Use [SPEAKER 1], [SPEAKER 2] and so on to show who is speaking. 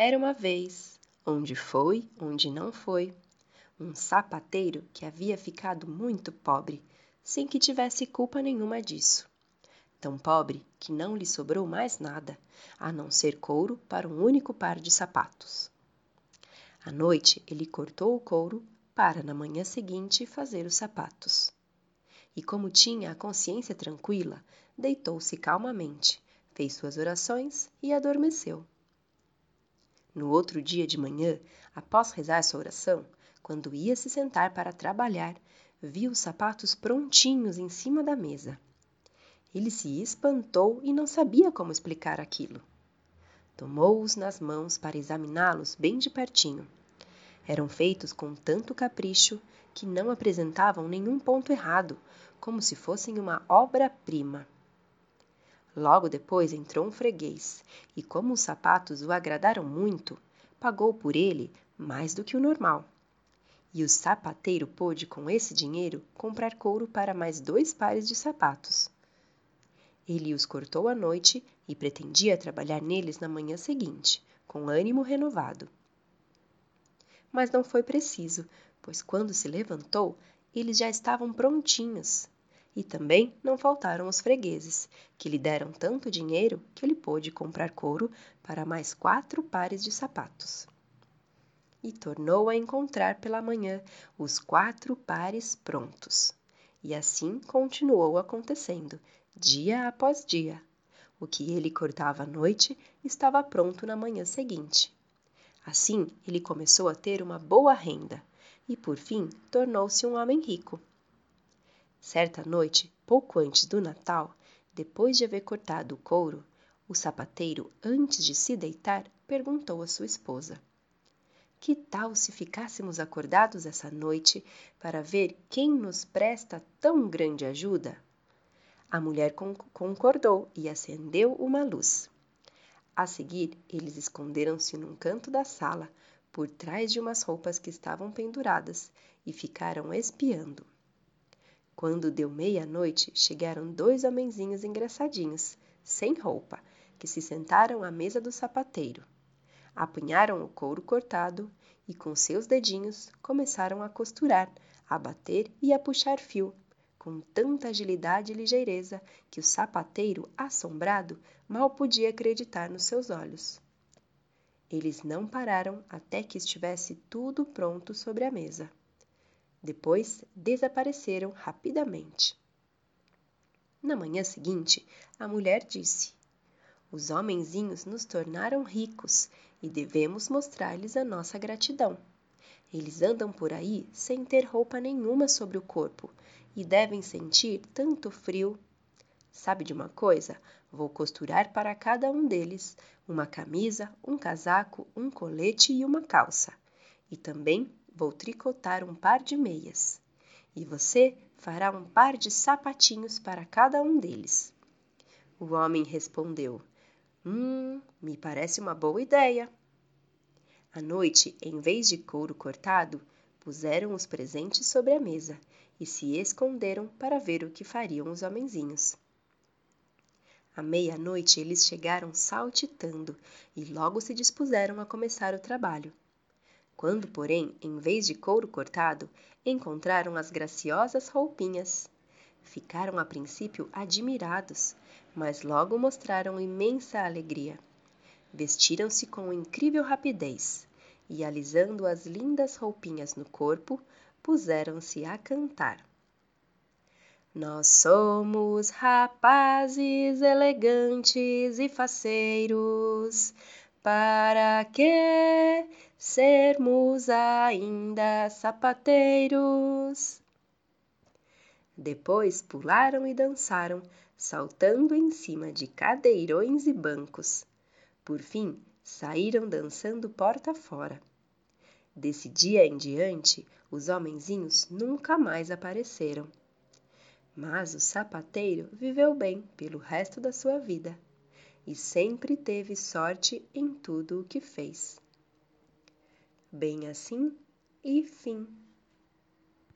[SPEAKER 1] Era uma vez, onde foi, onde não foi, um sapateiro que havia ficado muito pobre, sem que tivesse culpa nenhuma disso. Tão pobre que não lhe sobrou mais nada, a não ser couro para um único par de sapatos. À noite, ele cortou o couro para, na manhã seguinte, fazer os sapatos. E como tinha a consciência tranquila, deitou-se calmamente, fez suas orações e adormeceu. No outro dia de manhã, após rezar sua oração, quando ia se sentar para trabalhar, viu os sapatos prontinhos em cima da mesa. Ele se espantou e não sabia como explicar aquilo. Tomou-os nas mãos para examiná-los bem de pertinho. Eram feitos com tanto capricho que não apresentavam nenhum ponto errado, como se fossem uma obra-prima. Logo depois entrou um freguês, e como os sapatos o agradaram muito, pagou por ele mais do que o normal. E o sapateiro pôde, com esse dinheiro, comprar couro para mais dois pares de sapatos. Ele os cortou à noite e pretendia trabalhar neles na manhã seguinte, com ânimo renovado. Mas não foi preciso, pois quando se levantou, eles já estavam prontinhos, e também não faltaram os fregueses, que lhe deram tanto dinheiro que ele pôde comprar couro para mais quatro pares de sapatos. E tornou a encontrar pela manhã os quatro pares prontos. E assim continuou acontecendo, dia após dia. O que ele cortava à noite estava pronto na manhã seguinte. Assim, ele começou a ter uma boa renda e, por fim, tornou-se um homem rico. Certa noite, pouco antes do Natal, depois de haver cortado o couro, o sapateiro, antes de se deitar, perguntou à sua esposa: Que tal se ficássemos acordados essa noite para ver quem nos presta tão grande ajuda? A mulher concordou e acendeu uma luz. A seguir, eles esconderam-se num canto da sala, por trás de umas roupas que estavam penduradas, e ficaram espiando. Quando deu meia-noite, chegaram dois homenzinhos engraçadinhos, sem roupa, que se sentaram à mesa do sapateiro. Apunharam o couro cortado e, com seus dedinhos, começaram a costurar, a bater e a puxar fio, com tanta agilidade e ligeireza que o sapateiro, assombrado, mal podia acreditar nos seus olhos. Eles não pararam até que estivesse tudo pronto sobre a mesa. Depois desapareceram rapidamente. Na manhã seguinte, a mulher disse: Os homenzinhos nos tornaram ricos e devemos mostrar-lhes a nossa gratidão. Eles andam por aí sem ter roupa nenhuma sobre o corpo e devem sentir tanto frio. Sabe de uma coisa? Vou costurar para cada um deles uma camisa, um casaco, um colete e uma calça. E também vou tricotar um par de meias. E você fará um par de sapatinhos para cada um deles. O homem respondeu: Hum, me parece uma boa ideia. À noite, em vez de couro cortado, puseram os presentes sobre a mesa e se esconderam para ver o que fariam os homenzinhos. À meia-noite eles chegaram saltitando e logo se dispuseram a começar o trabalho. Quando, porém, em vez de couro cortado, encontraram as graciosas roupinhas. Ficaram a princípio admirados, mas logo mostraram imensa alegria. Vestiram-se com incrível rapidez e, alisando as lindas roupinhas no corpo, puseram-se a cantar. Nós somos rapazes elegantes e faceiros, para que sermos ainda sapateiros? Depois pularam e dançaram, saltando em cima de cadeirões e bancos. Por fim, saíram dançando porta fora. Desse dia em diante, os homenzinhos nunca mais apareceram. Mas o sapateiro viveu bem pelo resto da sua vida e sempre teve sorte em tudo o que fez. Bem assim e fim.